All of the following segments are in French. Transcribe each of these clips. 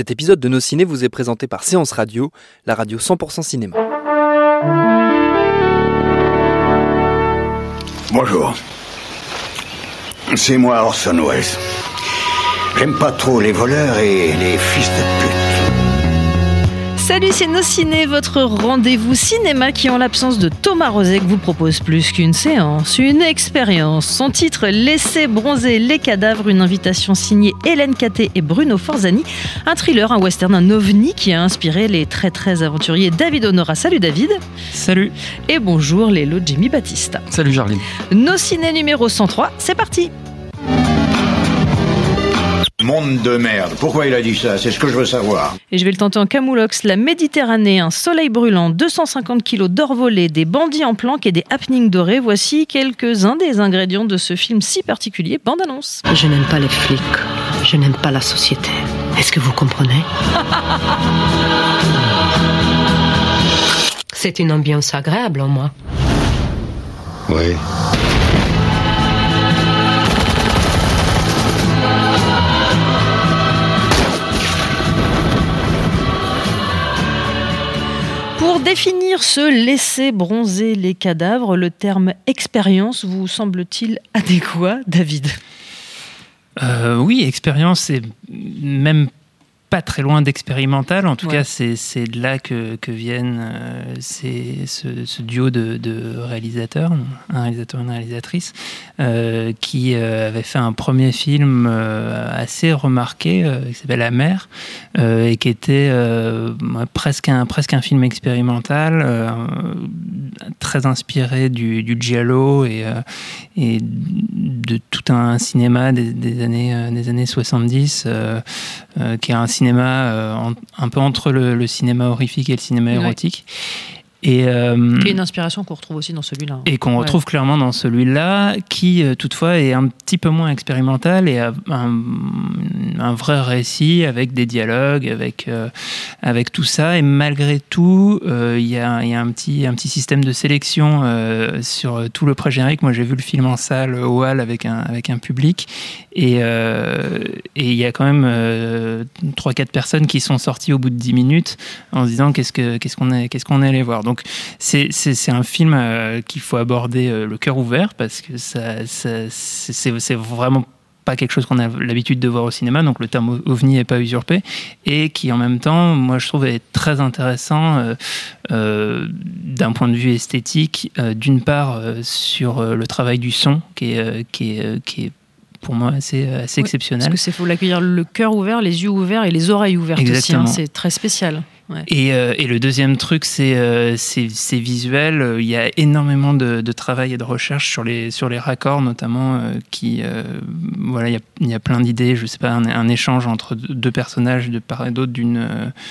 Cet épisode de Nos Ciné vous est présenté par Séance Radio, la radio 100% cinéma. Bonjour. C'est moi Orson Welles. J'aime pas trop les voleurs et les fils de pute. Salut, c'est Nos Ciné, votre rendez-vous cinéma qui, en l'absence de Thomas Rozek, vous propose plus qu'une séance, une expérience. Son titre Laissez bronzer les cadavres, une invitation signée Hélène Caté et Bruno Forzani. Un thriller, un western, un ovni qui a inspiré les très très aventuriers David Honora. Salut David. Salut. Et bonjour Lélo Jimmy Battista. Salut Jarline. Nos Ciné numéro 103, c'est parti. Monde de merde. Pourquoi il a dit ça? C'est ce que je veux savoir. Et je vais le tenter en camoulox. La Méditerranée, un soleil brûlant, 250 kilos d'or volé, des bandits en planque et des happenings dorés. Voici quelques-uns des ingrédients de ce film si particulier. Bande annonce. Je n'aime pas les flics. Je n'aime pas la société. Est-ce que vous comprenez? C'est une ambiance agréable en moi. Oui. Définir ce laisser bronzer les cadavres, le terme expérience vous semble-t-il adéquat, David? Euh, oui, expérience, c'est même pas très loin d'expérimental. En tout Ouais. cas, c'est de là que, que viennent euh, ces- ce, ce duo de, de réalisateurs, un réalisateur et une réalisatrice, euh, qui euh, avait fait un premier film assez remarqué qui s'appelle La mer et qui était presque, un, presque un film expérimental, très inspiré du, du giallo et, et de tout un cinéma des, des années, des années 70, euh, euh, qui est un cinéma euh, en- un peu entre le, le cinéma horrifique et le cinéma Ouais. Et, euh, une inspiration qu'on retrouve aussi dans celui-là. et qu'on Ouais. retrouve clairement dans celui-là, qui euh, toutefois est un petit peu moins expérimental et a un, un vrai récit avec des dialogues, avec, euh, avec tout ça. Et malgré tout, euh, il y, a, il y a un petit, un petit système de sélection sur tout le pré-générique. Moi, j'ai vu le film en salle au hall avec un, avec un public. Et et il y a quand même euh, 3-4 personnes qui sont sorties au bout de 10 minutes en se disant qu'est-ce que- qu'est-ce qu'on est, qu'est-ce qu'on est allé voir. Donc c'est c'est- un film euh, qu'il faut aborder euh, le cœur ouvert parce que ça, ça- c'est vraiment pas quelque chose qu'on a l'habitude de voir au cinéma, donc le terme ovni n'est pas usurpé, et qui en même temps, moi je trouve est très intéressant euh, euh, d'un point de vue esthétique, euh, d'une part sur le travail du son, qui est, qui est, qui est pour moi assez, assez Oui, Parce exceptionnel. que c'est faut l'accueillir le cœur ouvert, les yeux ouverts et les oreilles ouvertes aussi. Hein. C'est très spécial. Euh, et le deuxième truc, c'est euh, c'est visuel. Il y a énormément de, travail et de recherche sur les, raccords, notamment, euh, voilà, il y a, plein d'idées. Je sais pas, un, échange entre deux personnages de part et d'autre d'une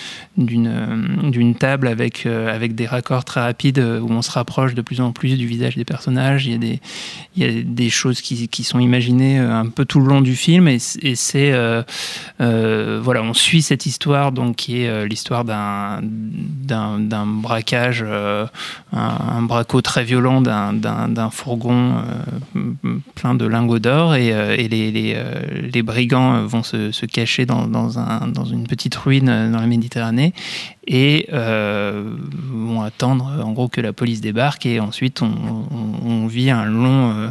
table avec, des raccords très rapides où on se rapproche de plus en plus du visage des personnages. Il y a des, choses qui, sont imaginées un peu tout le long du film et, et c'est voilà on suit cette histoire donc qui est l'histoire d'un d'un braquage euh, un, un très violent d'un fourgon euh, plein de lingots d'or et, euh, les, les, les brigands vont se, cacher dans, dans, un, dans une petite ruine dans la Méditerranée et vont attendre en gros que la police débarque et ensuite on vit un long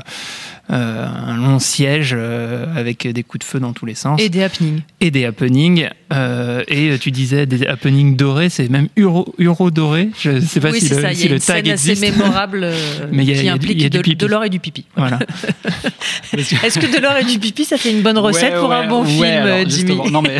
euh, un long siège euh, avec des coups de feu dans tous les sens Et des happenings. et des happenings. euh, et tu disais des happenings dorés, c'est même euro, euro doré. Je ne sais pas oui, si le, ça. Si y a le une tag scène assez existe. mémorable euh, Mais il y a- qui y a implique y a de, pipi. de l'or et du pipi. Voilà. Est-ce que de l'or et du pipi, ça fait une bonne recette Ouais, pour un bon ouais, film, alors, Jimmy. Non mais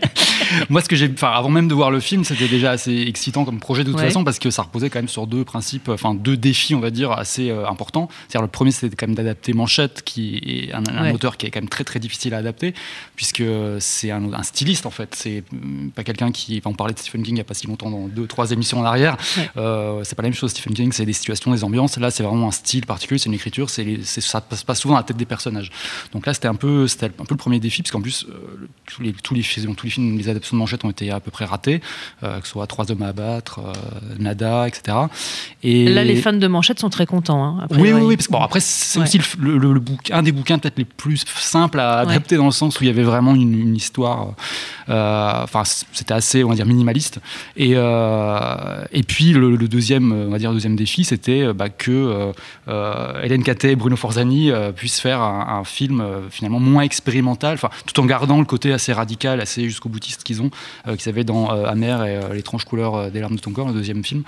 moi ce que j'ai, enfin avant même de voir le film, c'était déjà assez excitant comme projet de toute façon parce que ça reposait quand même sur deux principes, enfin deux défis on va dire assez importants. C'est-à-dire le premier c'était quand même d'adapter Manchette, qui est un, un Ouais. auteur qui est quand même très très difficile à adapter puisque c'est un, un styliste en fait. C'est hum, pas quelqu'un qui, enfin, on parlait de Stephen King il y a pas si longtemps dans deux trois émissions en arrière. Ouais. Euh, c'est pas la même chose. Stephen King c'est des situations, des ambiances. Là c'est vraiment un style particulier, c'est une écriture, c'est les- ça passe pas souvent à la tête des personnages. Donc là, c'était un peu, c'était un peu le premier défi, parce qu'en plus, euh, tous, les, tous, les, films- tous les films, les adaptations de manchette ont été à peu près ratés, euh, que ce soit Trois hommes à abattre, Nada, etc. Et Là, les fans de Manchette sont très contents. hein, a oui, oui, oui, parce que bon, après, c'est Ouais. aussi le, le, le, un des bouquins peut-être les plus simples à adapter dans le sens où il y avait vraiment une, une histoire. Enfin, c'était assez, on va dire, minimaliste. Et, et puis le, deuxième, on va dire, deuxième défi, c'était bah, que Hélène Catet et Bruno Forzani puissent faire un, un film finalement moins expérimental, tout en gardant le côté assez radical, assez jusqu'au boutiste qu'ils ont, qu'ils avaient dans Amer et l'étrange couleur des larmes de ton corps, le deuxième film,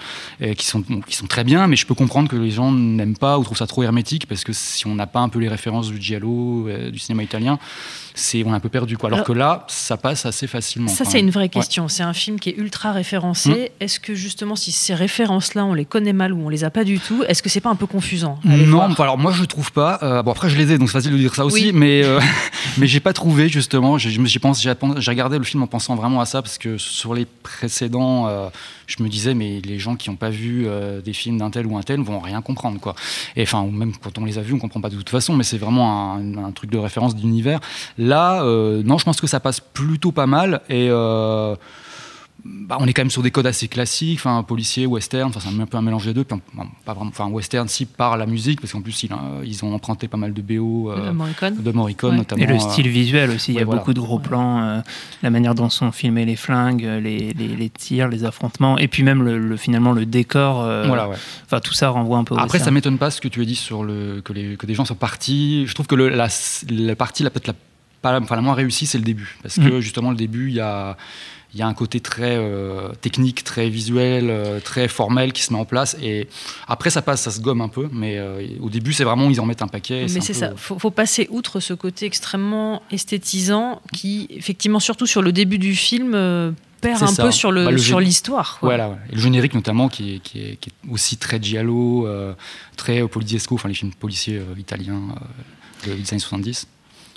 qui sont qui sont très bien, mais je peux comprendre que les gens n'aiment pas ou trouvent ça trop hermétique parce que si on n'a pas un peu les références du giallo, euh, du cinéma italien, c'est on est un peu perdu quoi. Alors, que là, ça passe assez facilement. Ça c'est une vraie question. C'est un film qui est ultra référencé. Hum. Est-ce que justement si ces références-là on les connaît mal ou on les a pas du tout, est-ce que c'est pas un peu confusant Non, alors moi je trouve pas. Euh, bon après je les ai donc c'est facile de dire ça aussi, mais euh, mais j'ai pas trouvé justement. J'ai j'ai regardé le film en pensant vraiment à ça parce que sur les précédents, euh, je me disais mais les gens qui n'ont pas vu des films d'un tel ou un tel vont rien comprendre quoi. Et enfin même quand on les a vus on comprend pas de toute façon, mais c'est vraiment un, un, truc de référence d'univers. Là, euh, non, je pense que ça passe plutôt pas mal. Et euh, bah, on est quand même sur des codes assez classiques, enfin policier, western, enfin c'est un peu un mélange des deux. pas vraiment, enfin western si par la musique, parce qu'en plus ils, ils, ont emprunté pas mal de BO euh, de Morricone, notamment. Et le style visuel aussi, il y a beaucoup de gros plans, la manière dont sont filmés les flingues, les, les, tirs, les affrontements, et puis même le, finalement le décor. voilà, Enfin tout ça renvoie un peu. Après ça m'étonne pas ce que tu as dit sur le que, les, que des gens sont partis. Je trouve que la, la partie la peut-être la la, enfin, la moins réussie, c'est le début. Parce que mm. justement, le début, il y a, y a un côté très euh, technique, très visuel, euh, très formel qui se met en place. Et après, ça passe, ça se gomme un peu. Mais euh, au début, c'est vraiment, ils en mettent un paquet. Mais c'est ça, il faut, passer outre ce côté extrêmement esthétisant qui, effectivement, surtout sur le début du film, perd un peu sur le, bah, sur l'histoire. Voilà, et le générique notamment qui est, qui est, aussi très giallo, très poliziesco, enfin les films policiers italiens des années 70.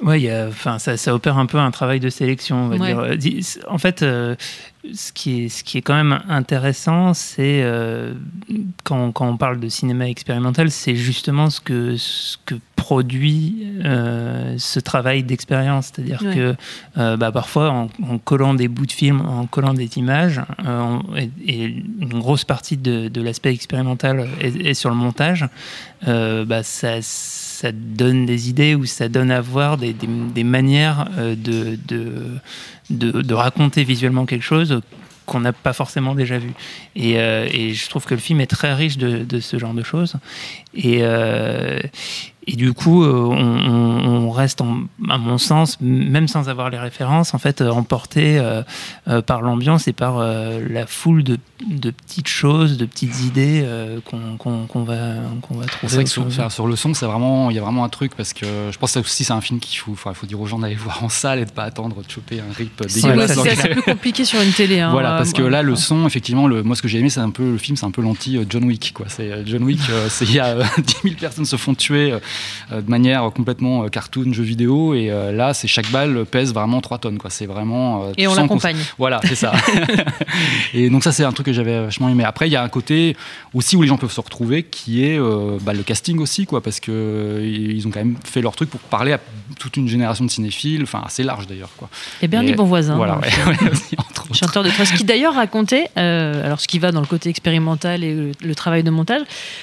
Oui, enfin, ça, ça, opère un peu un travail de sélection, on va dire. En fait, euh, ce, qui est, ce qui est quand même intéressant, c'est euh, quand, quand, on parle de cinéma expérimental, c'est justement ce que, ce que produit euh, ce travail d'expérience. C'est-à-dire que bah, parfois, en, collant des bouts de film, en collant des images, et, une grosse partie de, de l'aspect expérimental est, sur le montage, bah, ça ça donne des idées ou ça donne à voir des, des, manières euh, de, de, raconter visuellement quelque chose qu'on n'a pas forcément déjà vu. Et, euh, je trouve que le film est très riche de, de ce genre de choses. Et, euh, et du coup, euh, on, reste, à mon sens, même sans avoir les références, en fait, euh, emporté euh, par l'ambiance et par la foule de, petites choses, de petites idées qu'on va, qu'on va trouver. C'est vrai que sur, sur, le son, c'est vraiment, il y a vraiment un truc parce que je pense que aussi c'est un film qu'il faut, il faut dire aux gens d'aller voir en salle et de pas attendre de choper un rip dégueulasse. C'est plus compliqué sur une télé. Hein, voilà, parce que là, le son, effectivement, le, moi, ce que j'ai aimé, c'est un peu le film, c'est un peu l'anti John Wick, quoi. C'est John Wick, c'est il y a 10 000 personnes se font tuer euh, de manière complètement euh, cartoon, jeu vidéo. Et euh, là, c'est chaque balle pèse vraiment 3 tonnes. Quoi. C'est vraiment. et on l'accompagne. Voilà, c'est ça. et donc, ça, c'est un truc que j'avais vachement aimé. Après, il y a un côté aussi où les gens peuvent se retrouver qui est bah, le casting aussi, quoi, parce qu'ils ont quand même fait leur truc pour parler à toute une génération de cinéphiles, enfin assez large d'ailleurs. Quoi. Et Bernie Bonvoisin. Voilà, ouais, chanteur de Trost, qui d'ailleurs racontait, alors ce qui va dans le côté expérimental et le, travail de montage,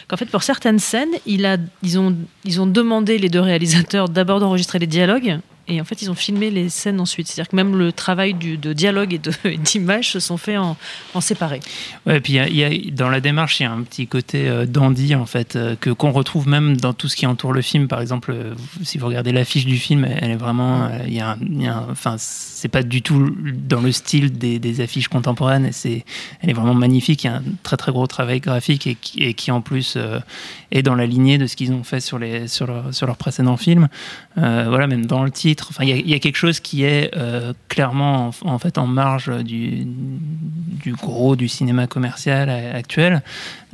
qu'en fait pour certaines scènes, il a, ils, ont, ils ont demandé les deux réalisateurs d'abord d'enregistrer les dialogues et en fait, ils ont filmé les scènes ensuite. C'est-à-dire que même le travail du, de dialogue et d'image se sont faits en, en séparé. Ouais, et puis y a, dans la démarche, il y a un petit côté euh, dandy, en fait, euh, que qu'on retrouve même dans tout ce qui entoure le film. Par exemple, euh, si vous regardez l'affiche du film, elle est vraiment. Il y a, enfin, c'est pas du tout dans le style des, affiches contemporaines. C'est, elle est vraiment magnifique. Il y a un très très gros travail graphique et qui, en plus est dans la lignée de ce qu'ils ont fait sur les sur leur, sur leurs précédents films. voilà, même dans le titre Enfin, il y, a quelque chose qui est euh, clairement en, fait en marge du, du, gros du cinéma commercial actuel.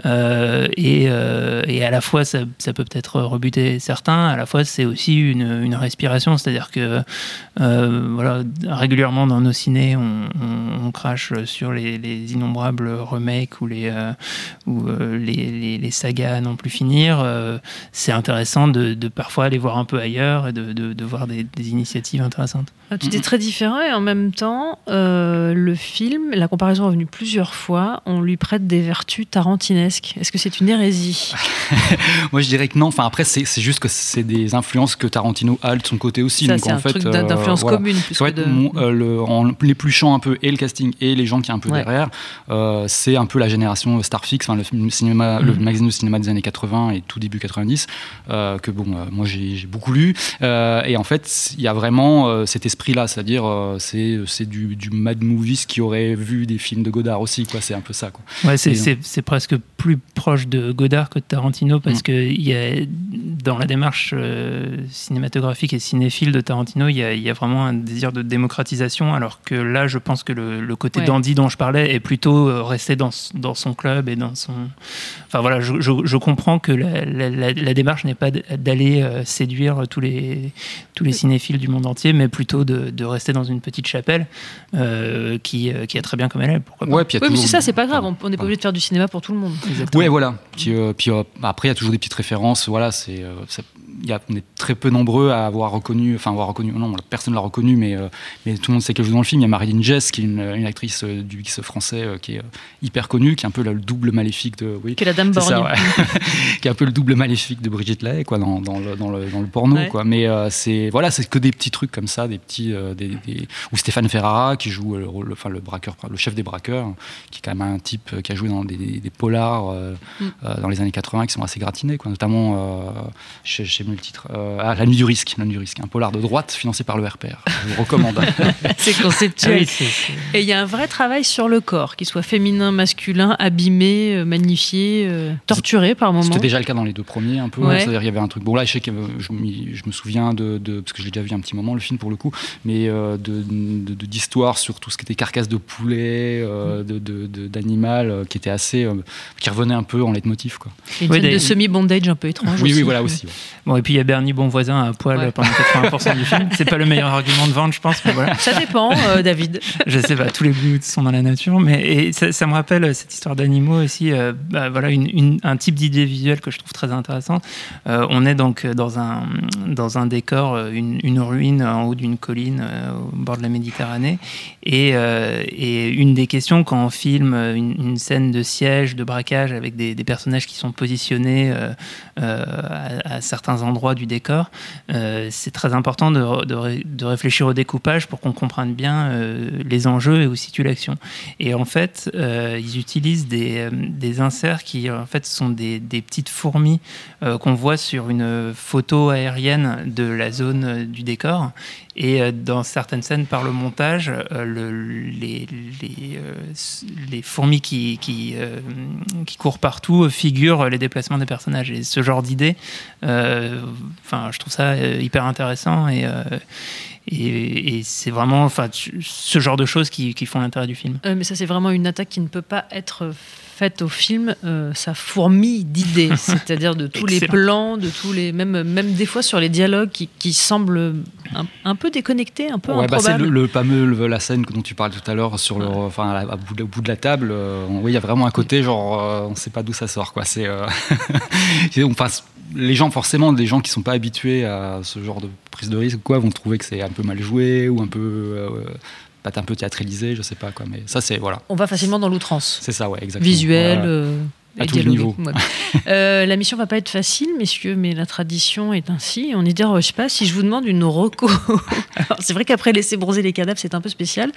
Euh, et, euh, et, à la fois, ça, ça peut peut-être rebuter certains. À la fois, c'est aussi une, une respiration, c'est-à-dire que voilà, régulièrement dans nos ciné, on, on, crache sur les, les, innombrables remakes ou les ou les, les, sagas à non plus finir. c'est intéressant de, de, parfois aller voir un peu ailleurs et de, de, de voir des, des initiatives intéressantes. Ah, tout est très différent et en même temps, euh, le film, la comparaison revenu plusieurs fois, on lui prête des vertus tarantinesques. Est-ce que c'est une hérésie Moi, je dirais que non. Enfin, après, c'est juste que c'est des influences que Tarantino a de son côté aussi. Ça, Donc, en un fait, truc euh, d'in- d'influence voilà. commune plus C'est vrai que que de... mon- euh, le- en l'épluchant un peu et le casting et les gens qui est un peu Ouais. derrière, euh, c'est un peu la génération Starfix, le, cinéma, le Mhm. magazine de cinéma des années 80 et tout début 90, euh, que bon, moi j'ai beaucoup lu. Et en fait, il y a vraiment cet esprit-là, c'est-à-dire c'est c'est du, du mad movies qui aurait vu des films de Godard aussi, quoi. C'est un peu ça, quoi. Ouais, c'est, c'est presque plus proche de Godard que de Tarantino parce Mm. que il y a, dans la démarche euh, cinématographique et cinéphile de Tarantino, il y, a, il y a vraiment un désir de démocratisation, alors que là, je pense que le, le côté Ouais. dandy dont je parlais est plutôt euh, resté dans, dans son club et dans son. Enfin voilà, je, je, je comprends que la, la, la- la démarche n'est pas d'aller euh, séduire tous les, tous les cinéphiles du monde entier, mais plutôt de, de rester dans une petite chapelle euh, qui, euh, qui est très bien comme elle est. Pourquoi pas Ouais, puis il y a Oui, mais c'est ça, c'est pas grave. Pardon. On n'est pas obligé de faire du cinéma pour tout le monde. Ouais, voilà. Puis, euh, puis, euh, après, il y a toujours des petites références. Voilà, c'est, euh, y a, on est très peu nombreux à avoir reconnu, enfin, avoir reconnu, non, personne l'a reconnu, mais, euh, mais tout le monde sait qu'elle joue dans le film. Il y a Marilyn Jess, qui est une, une actrice euh, du X français euh, qui est hyper connue, qui est un peu le double maléfique de. Oui, Que la dame ça, borgne. ouais. qui est un peu le double maléfique de Brigitte Lay, quoi, dans, dans, le, dans, le, dans le porno, Ouais. quoi. Mais c'est, voilà, c'est que des petits trucs comme ça, des petits, des, des- ou Stéphane Ferrara, qui joue le rôle, enfin, le braqueur, le chef des braqueurs, qui est quand même un type qui a joué dans des, des polars Mm. dans les années 80 qui sont assez gratinés, quoi. Notamment, euh, je plus le titre, euh, ah, La Nuit du Risque, La Nuit du Risque, un polar de droite financé par le RPR. Je vous recommande. c'est Ah conceptuel. oui, c'est- c'est- Et il y a un vrai travail sur le corps, qu'il soit féminin, masculin, abîmé, euh, magnifié, euh, torturé par moments. C'était déjà le cas dans les deux premiers, un peu. Ouais. C'est-à-dire, il y avait un truc. Bon, là, je sais que euh, je, me souviens de, de- Parce que je l'ai déjà vu un petit moment, le film, pour le coup. Mais euh, de- de- de- d'histoire sur tout ce qui était carcasse de poulet, euh, de- de- de- d'animal, euh, qui était assez. euh, qui revenait un peu en leitmotiv, quoi. Et Une Oui, scène des- de semi-bondage un peu étrange. Oui, aussi. oui, voilà aussi. ouais. Bon, et puis il y a Bernie Bonvoisin à poil Ouais. pendant 80% du film. C'est pas le meilleur argument de vente, je pense, mais voilà. Ça dépend, euh, David. Je sais pas, tous les goûts sont dans la nature, mais et ça, ça me rappelle euh, cette histoire d'animaux aussi. euh, bah, voilà, une- une- un type d'idée visuelle que je trouve très intéressante. Euh, on est donc dans un, dans un décor, une, une ruine en haut d'une colline au bord de la Méditerranée. Et, et une des questions quand on filme une, scène de siège, de braquage avec des, des personnages qui sont positionnés à, à certains endroits du décor, euh, c'est très important de, de de réfléchir au découpage pour qu'on comprenne bien euh, les enjeux et où situe l'action. Et en fait, euh, ils utilisent des, des inserts qui en fait sont des, des petites fourmis qu'on voit sur une photo aérienne de la zone du décor. Et dans certaines scènes, par le montage, le- les, les, les fourmis qui, qui, qui courent partout figurent les déplacements des personnages. Et ce genre d'idée, enfin, je trouve ça euh, hyper intéressant et, euh, et, et c'est vraiment enfin, ce genre de choses qui, qui font l'intérêt du film. Euh, mais ça, c'est vraiment une attaque qui ne peut pas être faite au film. Euh, ça fourmille d'idées, c'est-à-dire de tous les plans, de tous les même même des fois sur les dialogues qui, qui semblent un, un peu déconnectés, un peu Ouais, bah, c'est improbables. le, le fameux le- la scène dont tu parlais tout à l'heure sur le, enfin, à la- à bout de- au bout de la table. euh, on- oui, il y a vraiment un côté genre, euh, on sait pas d'où ça sort, quoi. C'est, euh, enfin, c- les gens forcément, des gens qui sont pas habitués à ce genre de prise de risque, quoi, vont trouver que c'est un peu mal joué ou un peu, euh, peut-être un peu théâtralisé, je sais pas quoi. Mais ça, c'est voilà, On va facilement dans l'outrance. c'est ça, ouais, exactement. Visuel. Euh, À tous les niveaux. Ouais. Euh, la mission va pas être facile, messieurs, mais la tradition est ainsi. On je sais pas, si je vous demande une roco. C'est vrai qu'après laisser bronzer les cadavres, c'est un peu spécial.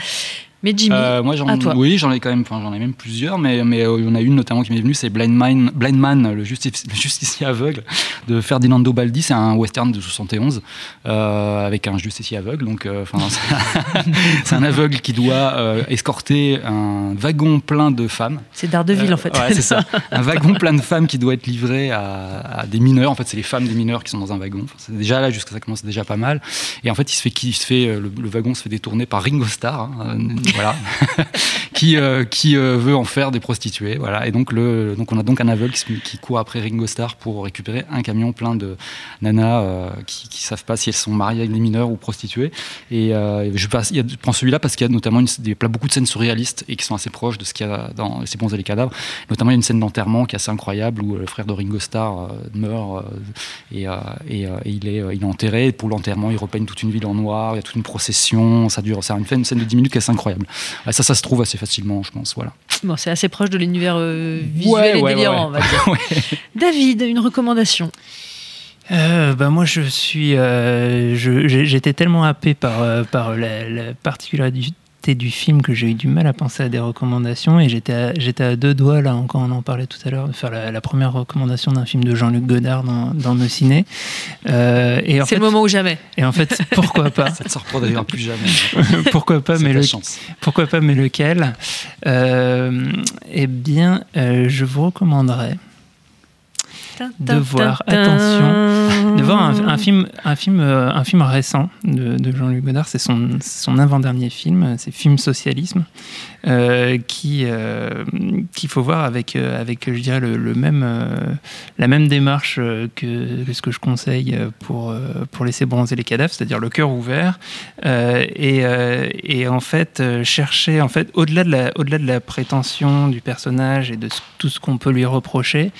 Mais Jimmy, Euh, moi, j'en, à toi. oui, j'en ai quand même, enfin, j'en ai même plusieurs, mais mais euh, il y en a une notamment qui m'est venue, c'est Blind Man, Blind Man, le, justice- le justicier aveugle de Ferdinando Baldi. C'est un western de 71 euh, avec un justicier aveugle. Donc, euh, enfin, c'est- un aveugle qui doit escorter un wagon plein de femmes. c'est Daredevil en fait. Ouais, c'est ça. Un wagon plein de femmes qui doit être livré à, à des mineurs. En fait, c'est les femmes des mineurs qui sont dans un wagon. Enfin, c'est déjà là, jusqu'à ça commence déjà pas mal. Et en fait, il se fait, il se fait le, le wagon se fait détourner par Ringo Starr, hein, voilà, qui euh, euh, veut en faire des prostituées, voilà. Et donc le, donc on a donc un aveugle qui, court après Ringo Starr pour récupérer un camion plein de nanas euh, qui, qui savent pas si elles sont mariées avec des mineurs ou prostituées. Et je prends celui-là parce qu'il y a notamment des, beaucoup de scènes surréalistes et qui sont assez proches de ce qu'il y a dans C'est bons et les cadavres. Notamment, il y a une scène d'enterrement qui est assez incroyable où le frère de Ringo Starr meurt et, il, est, il est enterré. Et pour l'enterrement, il repeigne toute une ville en noir, il y a toute une procession, ça dure. C'est une, scène de 10 minutes qui est assez incroyable. Ça, ça se trouve assez facilement facilement, je pense. Voilà. Bon, c'est assez proche de l'univers euh, visuel et délirant, on va dire. David, une recommandation euh, bah moi je suis euh, j'étais tellement happé par par la, la particularité du film que j'ai eu du mal à penser à des recommandations et j'étais à, j'étais à deux doigts, là, quand on en parlait tout à l'heure, de faire la, première recommandation d'un film de Jean-Luc Godard dans, dans nos ciné. Euh, et C'est le moment ou jamais. Et en fait, pourquoi pas? Ça ne se reproduira plus jamais. pourquoi pas, mais le, pourquoi pas, mais lequel? Euh, Eh bien, euh, je vous recommanderais de voir, attention, de voir un, film, un film, euh, un film récent de, Jean-Luc Godard. C'est son, son avant-dernier film, c'est Film Socialisme, euh, qui euh, qu'il faut voir avec avec je dirais le, même la même démarche que, ce que je conseille pour pour laisser bronzer les cadavres, c'est-à-dire le cœur ouvert et, et en fait chercher en fait au-delà de la au-delà de la prétention du personnage et de tout ce qu'on peut lui reprocher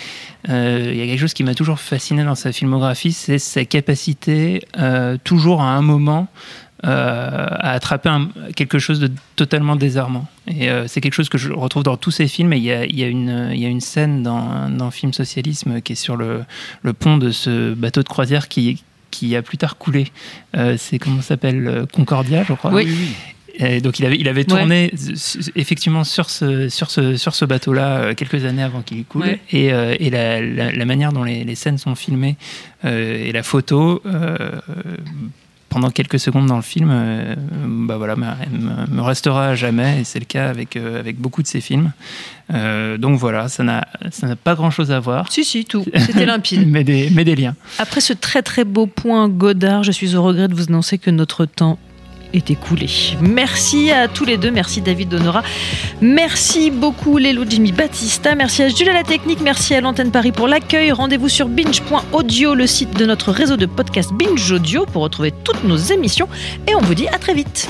euh, il y a quelque chose qui m'a toujours fasciné dans sa filmographie, c'est sa capacité, euh, toujours à un moment, euh, à attraper quelque chose de totalement désarmant. Et c'est quelque chose que je retrouve dans tous ses films. Et il y a, y a, une, y a une scène dans, dans Film Socialisme qui est sur le, le, pont de ce bateau de croisière qui, qui a plus tard coulé. c'est comment s'appelle Concordia, je crois. Oui donc il avait, il avait tourné effectivement sur ce, sur ce, sur ce bateau-là euh, quelques années avant qu'il coule. Et, euh, et la, la, manière dont les, les, scènes sont filmées euh, et la photo, pendant quelques secondes dans le film, bah voilà, me, me, restera à jamais. Et c'est le cas avec, avec beaucoup de ces films. donc voilà, ça n'a pas grand-chose à voir. Si, si, tout. C'était limpide. mais, des, mais des liens. Après ce très très beau point Godard, je suis au regret de vous annoncer que notre temps écoulé. Merci à tous les deux, merci David Donora, merci beaucoup Lélo Jimmy Battista, merci à Jules à la technique, merci à l'antenne Paris pour l'accueil. Rendez-vous sur binge.audio, le site de notre réseau de podcast Binge Audio pour retrouver toutes nos émissions et on vous dit à très vite.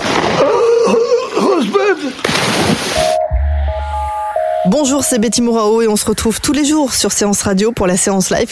Bonjour, c'est Betty Mourao et on se retrouve tous les jours sur Séance Radio pour la séance live